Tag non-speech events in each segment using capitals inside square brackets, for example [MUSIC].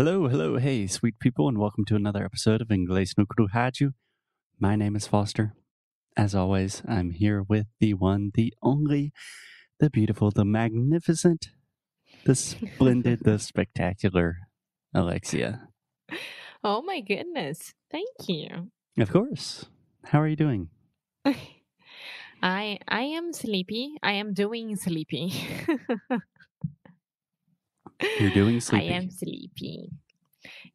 Hello, hello, hey, sweet people, and welcome to another episode of Inglês no Rádio. My name is Foster. As always, I'm here with the one, the only, the beautiful, the magnificent, the splendid, the [LAUGHS] spectacular Alexia. Oh my goodness. Thank you. Of course. How are you doing? [LAUGHS] I I am sleepy. I am doing sleepy. [LAUGHS] You're doing sleepy. [LAUGHS] I am sleepy.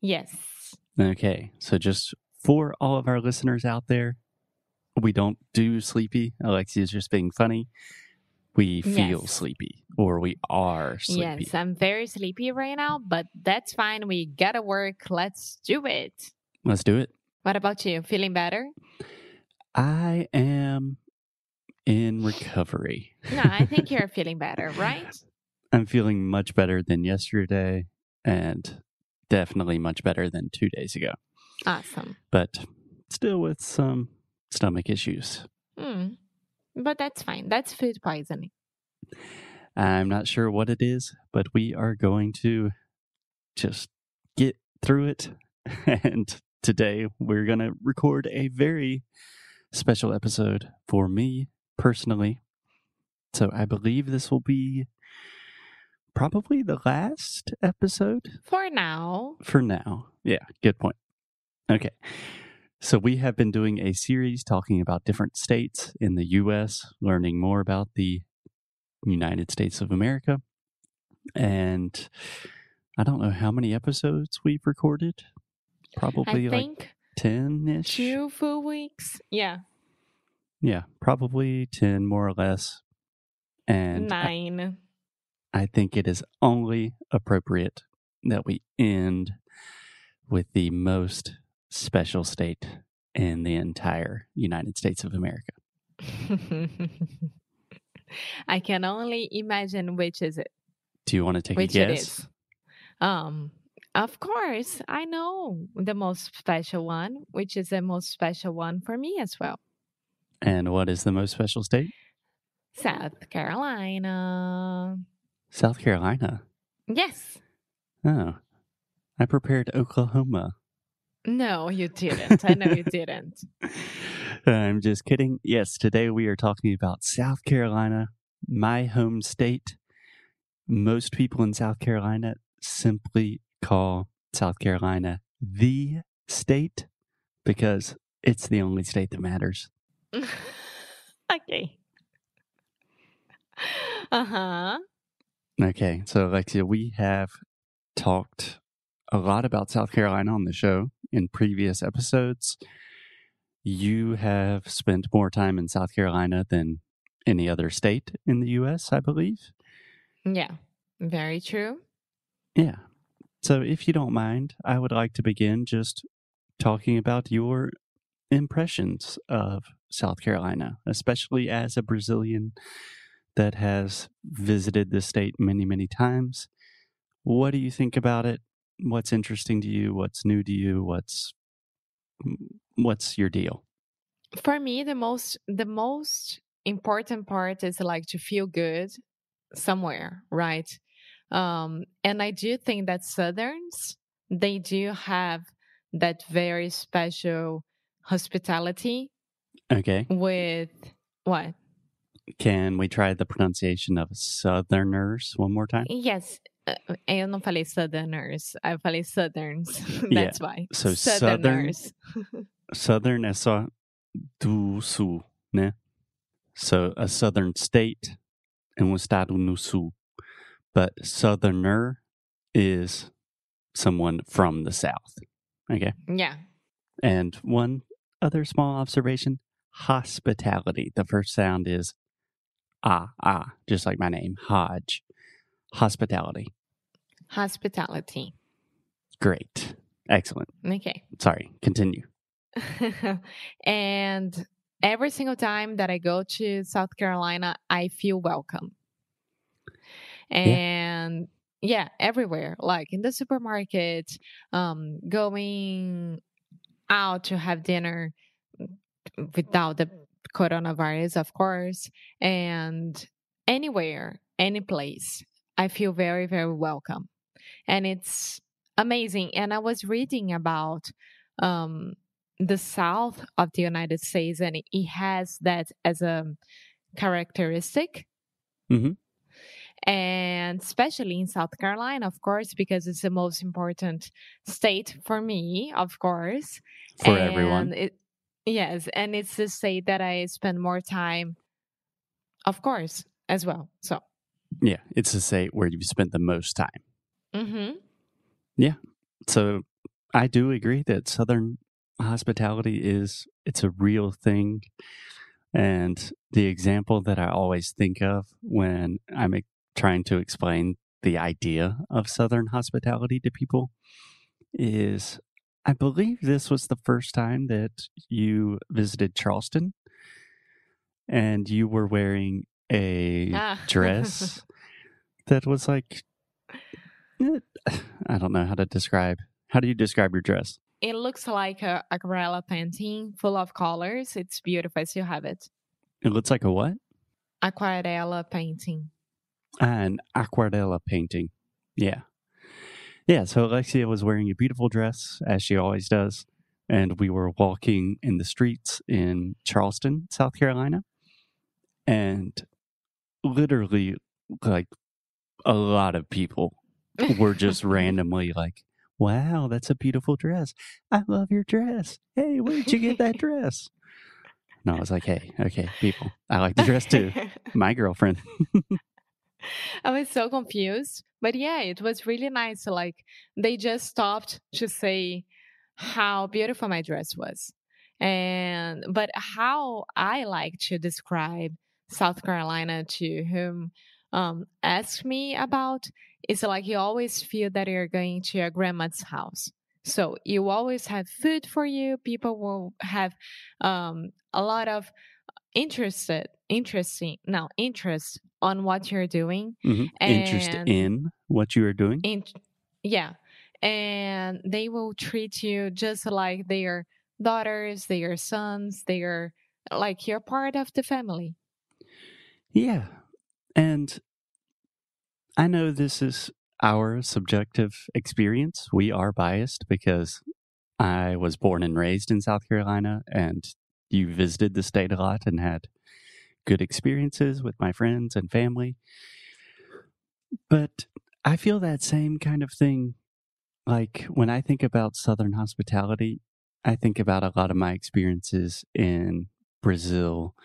Yes. Okay, so just for all of our listeners out there, we don't do sleepy. Alexia is just being funny. We feel Yes. sleepy, or we are sleepy. Yes, I'm very sleepy right now, but that's fine. We gotta work. Let's do it. Let's do it. What about you? Feeling better? I am in recovery. No, I think [LAUGHS] you're feeling better, right? I'm feeling much better than yesterday and definitely much better than two days ago, Awesome. but still with some stomach issues. Hmm. But that's fine. That's food poisoning. I'm not sure what it is, but we are going to just get through it. [LAUGHS] And today we're going to record a very special episode for me personally. So I believe this will be probably the last episode For now. for now. Yeah, good point. Okay. So we have been doing a series talking about different states in the US, learning more about the United States of America. And I don't know how many episodes we've recorded. Probably I like 10 ish. two full weeks. Yeah. Yeah, probably 10 more or less. And I, Nine. I think it is only appropriate that we end with the most special state in the entire United States of America. [LAUGHS] I can only imagine which is it. Do you want to take Which a it guess? Um, of course, I know the most special one, which is the most special one for me as well. And what is the most special state? South Carolina. South Carolina. Yes. Oh, I prepared Oklahoma. No, you didn't. I know you didn't. [LAUGHS] I'm just kidding. Yes, today we are talking about South Carolina, my home state. Most people in South Carolina simply call South Carolina the state because it's the only state that matters. [LAUGHS] okay. Uh huh. Okay, so Alexia, we have talked a lot about South Carolina on the show in previous episodes. You have spent more time in South Carolina than any other state in the U.S., I believe. Yeah, very true. Yeah. So, if you don't mind, I would like to begin just talking about your impressions of South Carolina, especially as a Brazilian that has visited the state many, many times. What do you think about it? What's interesting to you? What's new to you? What's what's your deal? For me, the most the most important part is like to feel good somewhere, right? Um, and I do think that Southerns they do have that very special hospitality Okay. with what? Can we try the pronunciation of Southerners one more time? Yes, uh, eu não falei Southerners, I falei Southerns. [LAUGHS] Yeah, That's why. so Southern- Southerners. Southern é só do sul, né? So a southern state and um estado no sul. But southerner is someone from the south. Okay. Yeah. And one other small observation hospitality. The first sound is ah, ah, just like my name, Hodge. Hospitality. Hospitality. Great. Excellent. Okay. Sorry, continue. [LAUGHS] and every single time that I go to South Carolina, I feel welcome. And yeah, everywhere, like in the supermarket, um, going out to have dinner without the coronavirus, of course, and anywhere, any place, I feel very, very welcome. And it's amazing. And I was reading about um, the South of the United States, and it has that as a characteristic. Mhm. And especially in South Carolina, of course, because it's the most important state for me, of course. For everyone. It, yes, and it's the state that I spend more time, of course, as well. So, Yeah, it's a state where you've spent the most time. hmm Yeah, So I do agree that Southern hospitality is it's a real thing. And the example that I always think of when I'm trying to explain the idea of Southern hospitality to people is I believe this was the first time that you visited Charleston and you were wearing a Ah. dress [LAUGHS] that was like eh, [SIGHS] I don't know how to describe. How do you describe your dress? it looks like a aquarella painting full of colors. It's beautiful. I still have it. It looks like a what? Aquarella painting. An aquarella painting. Yeah. Yeah, so Alexia was wearing a beautiful dress, as she always does, and we were walking in the streets in Charleston, South Carolina, and literally, like, a lot of people were just [LAUGHS] randomly like, wow, that's a beautiful dress. I love your dress. Hey, where did you get that [LAUGHS] dress? And I was like, hey, okay, people, I like the dress too. [LAUGHS] My girlfriend. [LAUGHS] I was so confused. But yeah, it was really nice. Like they just stopped to say how beautiful my dress was. And but how I like to describe South Carolina to whom um ask me about is like you always feel that you're going to your grandma's house. So you always have food for you. People will have um a lot of interested interesting no interest on what you're doing Mhm. Interest And- in what you are doing. in yeah and they will treat you just like their daughters their sons they're like you're part of the family Yeah. And I know this is our subjective experience. We are biased because I was born and raised in South Carolina and you visited the state a lot and had good experiences with my friends and family. But I feel that same kind of thing. Like when I think about Southern hospitality, I think about a lot of my experiences in Brazil,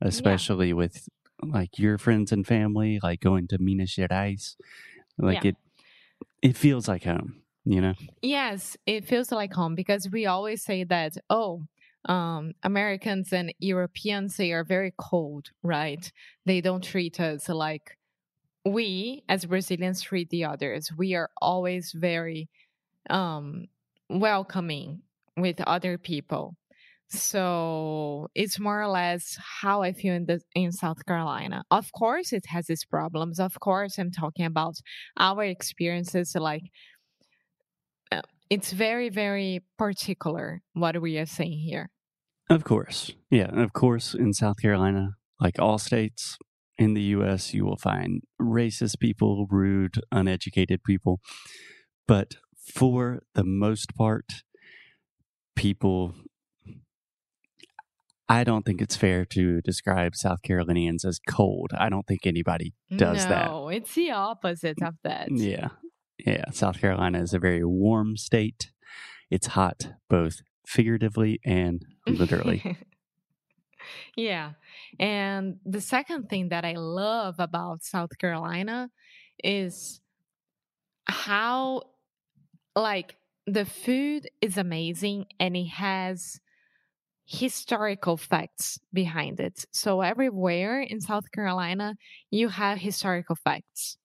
especially with like your friends and family, like going to Minas Gerais. Like Yeah. it, it feels like home, you know? yes it feels like home because we always say that oh um, americans and europeans they are very cold right they don't treat us like we as brazilians treat the others we are always very um, welcoming with other people so it's more or less how I feel in the in South Carolina. Of course, it has its problems. Of course, I'm talking about our experiences. Like, uh, it's very, very particular what we are saying here. Of course. Yeah. Of course, in South Carolina, like all states in the U.S., you will find racist people, rude, uneducated people. But for the most part, people, I don't think it's fair to describe South Carolinians as cold. I don't think anybody does that. no, it's the opposite of that. Yeah. Yeah. South Carolina is a very warm state. It's hot both figuratively and literally. [LAUGHS] yeah. And the second thing that I love about South Carolina is how, like, the food is amazing and it has historical facts behind it. So, everywhere in South Carolina, you have historical facts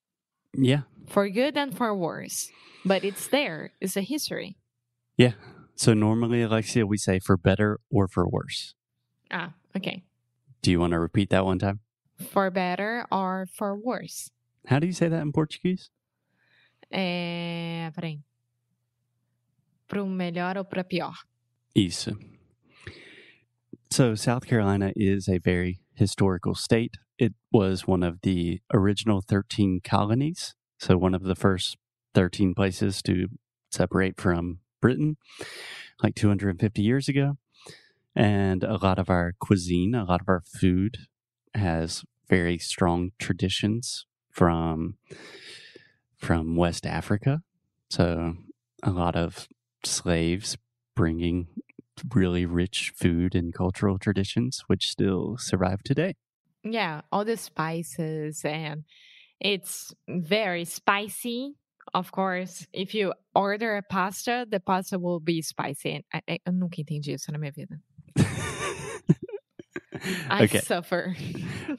yeah. for good and for worse. But it's there, it's a history. Yeah. So normally, Alexia, we say for better or for worse. Ah, okay. Do you want to repeat that one time? For better or for worse. How do you say that in Portuguese? É, peraí. Para melhor ou para pior? Isso. So South Carolina is a very historical state. It was one of the original 13 colonies. So one of the first 13 places to separate from Britain like 250 years ago. And a lot of our cuisine, a lot of our food has very strong traditions from from West Africa. So a lot of slaves bringing really rich food and cultural traditions which still survive today. Yeah, all the spices and it's very spicy. Of course, if you order a pasta, the pasta will be spicy. I, I, eu nunca entendi isso na minha vida. [LAUGHS] I okay. suffer.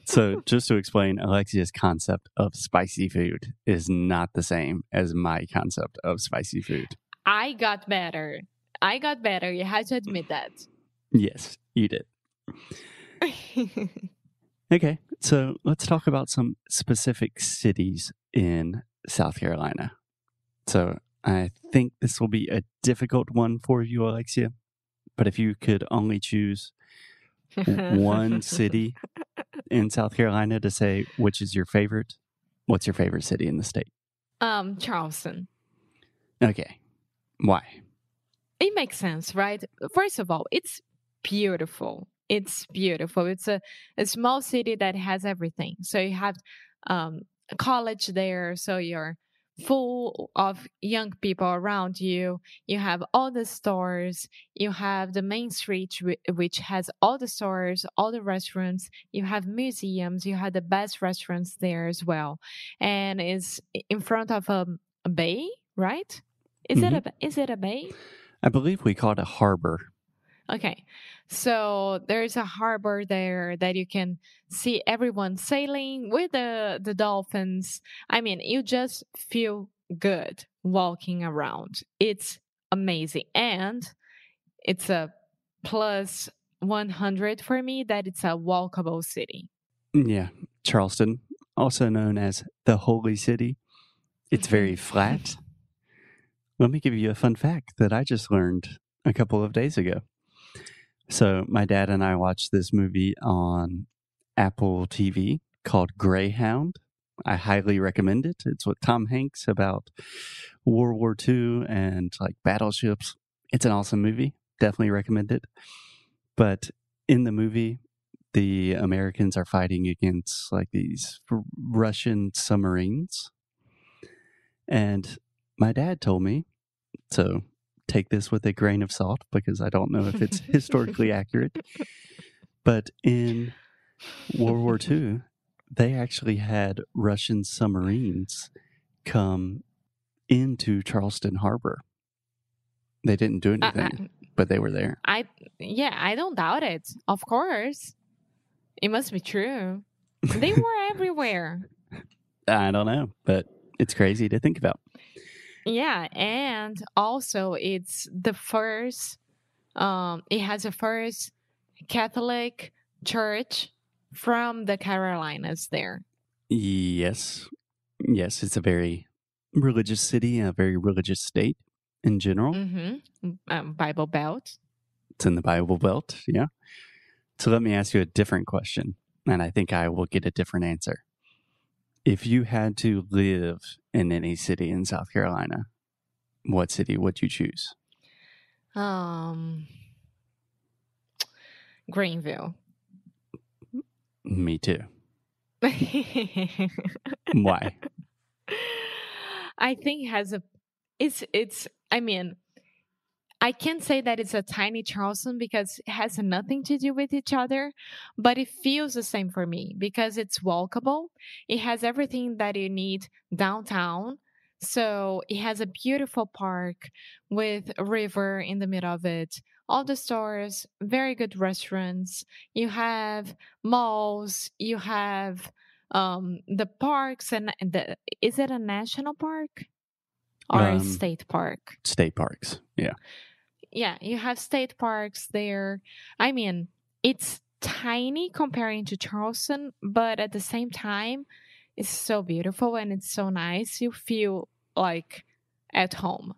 so, [LAUGHS] just to explain, Alexia's concept of spicy food is not the same as my concept of spicy food. I got better. I got better. You have to admit that. Yes, you did. [LAUGHS] okay, so let's talk about some specific cities in South Carolina. So, I think this will be a difficult one for you, Alexia. But if you could only choose one city [LAUGHS] in South Carolina to say which is your favorite, what's your favorite city in the state? Um, Charleston. Okay. Why? It makes sense, right? First of all, it's beautiful. It's beautiful. It's a, a small city that has everything. So you have um, college there, so you're full of young people around you. You have all the stores. You have the main street, which has all the stores, all the restaurants. You have museums. You have the best restaurants there as well, and it's in front of a, a bay, right? Is mm-hmm. it a is it a bay? I believe we call it a harbor. Okay. So there's a harbor there that you can see everyone sailing with the, the dolphins. I mean, you just feel good walking around. It's amazing. And it's a plus 100 for me that it's a walkable city. Mm, yeah. Charleston, also known as the Holy City, it's mm-hmm. very flat. Let me give you a fun fact that I just learned a couple of days ago. So my dad and I watched this movie on Apple TV called Greyhound. I highly recommend it. It's with Tom Hanks about World War II and like battleships. It's an awesome movie. Definitely recommend it. But in the movie, the Americans are fighting against like these Russian submarines. And my dad told me, so take this with a grain of salt because I don't know if it's [LAUGHS] historically accurate. But in World War II, they actually had Russian submarines come into Charleston Harbor. They didn't do anything, uh, but they were there. I yeah, I don't doubt it. Of course. It must be true. They were everywhere. [LAUGHS] I don't know, but it's crazy to think about. Yeah, and also it's the first um it has the first Catholic church from the Carolinas there. Yes. Yes, it's a very religious city, a very religious state in general. Mm-hmm. Um, Bible Belt. It's in the Bible Belt, yeah. So let me ask you a different question, and I think I will get a different answer. If you had to live in any city in South Carolina, what city would you choose? Um, Greenville. Me too. [LAUGHS] Why? I think has a it's it's I mean I can't say that it's a tiny Charleston because it has nothing to do with each other, but it feels the same for me because it's walkable. It has everything that you need downtown. So it has a beautiful park with a river in the middle of it. All the stores, very good restaurants. You have malls. You have um, the parks and the. Is it a national park or um, a state park? State parks. Yeah yeah, you have state parks there. I mean, it's tiny comparing to Charleston, but at the same time, it's so beautiful and it's so nice. You feel like at home.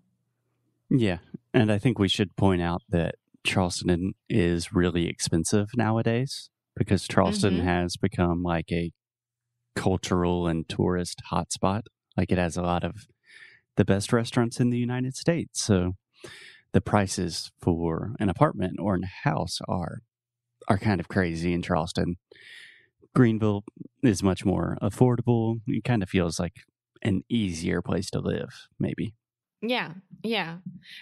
Yeah. And I think we should point out that Charleston is really expensive nowadays because Charleston mm-hmm. has become like a cultural and tourist hotspot. Like it has a lot of the best restaurants in the United States. So the prices for an apartment or a house are are kind of crazy in Charleston. Greenville is much more affordable. It kind of feels like an easier place to live, maybe. Yeah, yeah.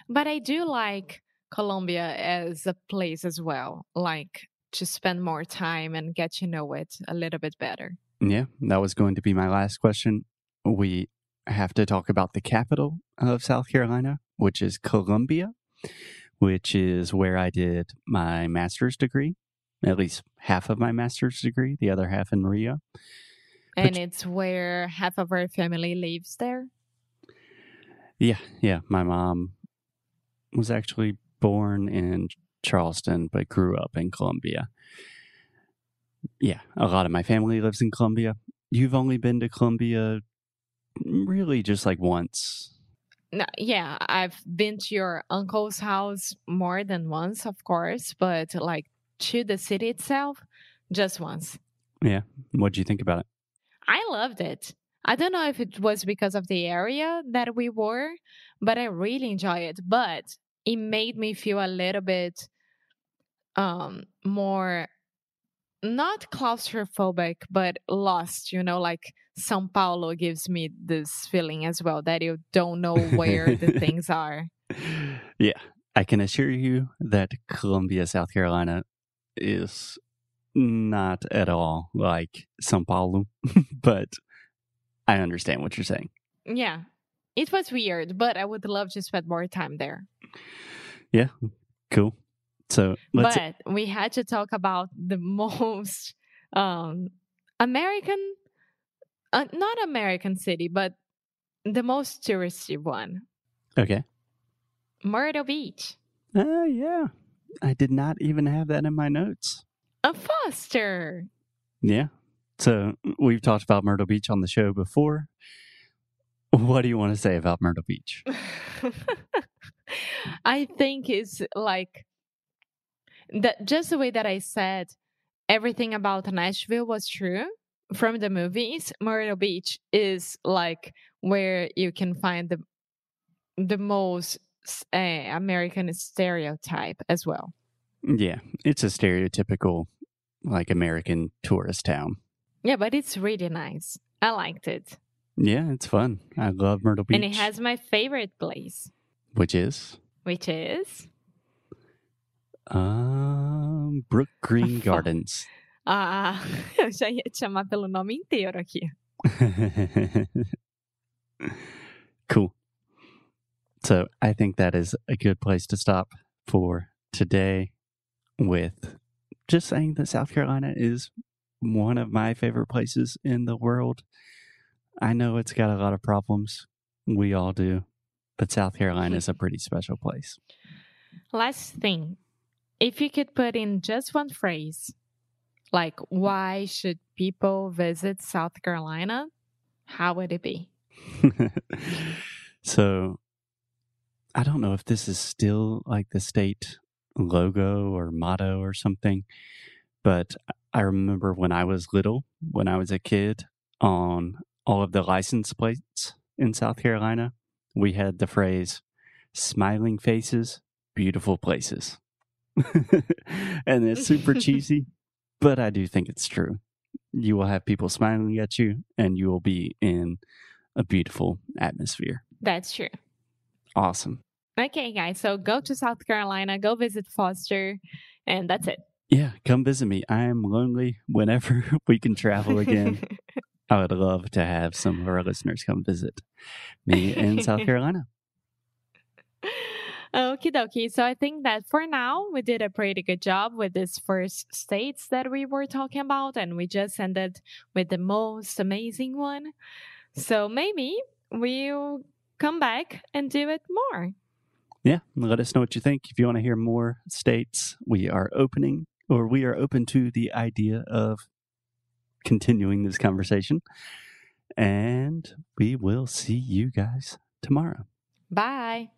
But I do like Columbia as a place as well, like to spend more time and get to know it a little bit better. Yeah, that was going to be my last question. We have to talk about the capital of South Carolina, which is Columbia, which is where I did my master's degree, at least half of my master's degree, the other half in Maria. And which, it's where half of our family lives there? Yeah, yeah. My mom was actually born in Charleston, but grew up in Columbia. Yeah, a lot of my family lives in Columbia. You've only been to Columbia really just like once. No, yeah, I've been to your uncle's house more than once, of course, but like to the city itself, just once. Yeah. What do you think about it? I loved it. I don't know if it was because of the area that we were, but I really enjoy it. But it made me feel a little bit um more not claustrophobic but lost you know like sao paulo gives me this feeling as well that you don't know where the [LAUGHS] things are. Yeah i can assure you that columbia south carolina is not at all like sao paulo [LAUGHS] but i understand what you're saying. Yeah it was weird but i would love to spend more time there. Yeah cool so, but we had to talk about the [LAUGHS] most um, American, uh, not American city, but the most touristy one. Okay. Myrtle Beach. Oh, uh, yeah. I did not even have that in my notes. A Foster. Yeah. So we've talked about Myrtle Beach on the show before. What do you want to say about Myrtle Beach? [LAUGHS] I think it's like that just the way that I said everything about Nashville was true from the movies. Myrtle Beach is like where you can find the the most uh, American stereotype as well. Yeah, it's a stereotypical like American tourist town. Yeah, but it's really nice. I liked it. Yeah, it's fun. I love Myrtle Beach. And it has my favorite place. Which is? Which is? Um, Brook Green [LAUGHS] Gardens. [LAUGHS] Ah, [LAUGHS] eu já ia te chamar pelo nome inteiro aqui. cool. So I think that is a good place to stop for today with just saying that South Carolina is one of my favorite places in the world. I know it's got a lot of problems. We all do. But South Carolina is a pretty special place. Last thing if you could put in just one phrase, like why should people visit South Carolina, how would it be? [LAUGHS] so I don't know if this is still like the state logo or motto or something, but I remember when I was little, when I was a kid, on all of the license plates in South Carolina, we had the phrase smiling faces, beautiful places. [LAUGHS] and it's super cheesy, but I do think it's true. You will have people smiling at you, and you will be in a beautiful atmosphere. That's true. Awesome. Okay, guys. So go to South Carolina, go visit Foster, and that's it. Yeah, come visit me. I am lonely whenever [LAUGHS] we can travel again. [LAUGHS] I would love to have some of our listeners come visit me in South Carolina. Okie dokie. So I think that for now, we did a pretty good job with these first states that we were talking about, and we just ended with the most amazing one. So maybe we'll come back and do it more. Yeah, let us know what you think. If you want to hear more states, we are opening or we are open to the idea of continuing this conversation. And we will see you guys tomorrow. Bye.